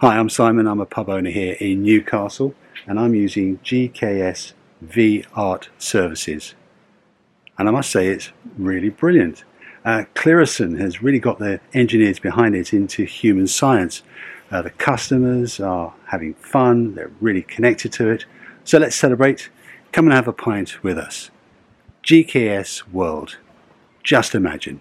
Hi, I'm Simon. I'm a pub owner here in Newcastle and I'm using GKS V Art Services. And I must say it's really brilliant. Uh, Clearison has really got the engineers behind it into human science. Uh, the customers are having fun, they're really connected to it. So let's celebrate. Come and have a pint with us. GKS World. Just imagine.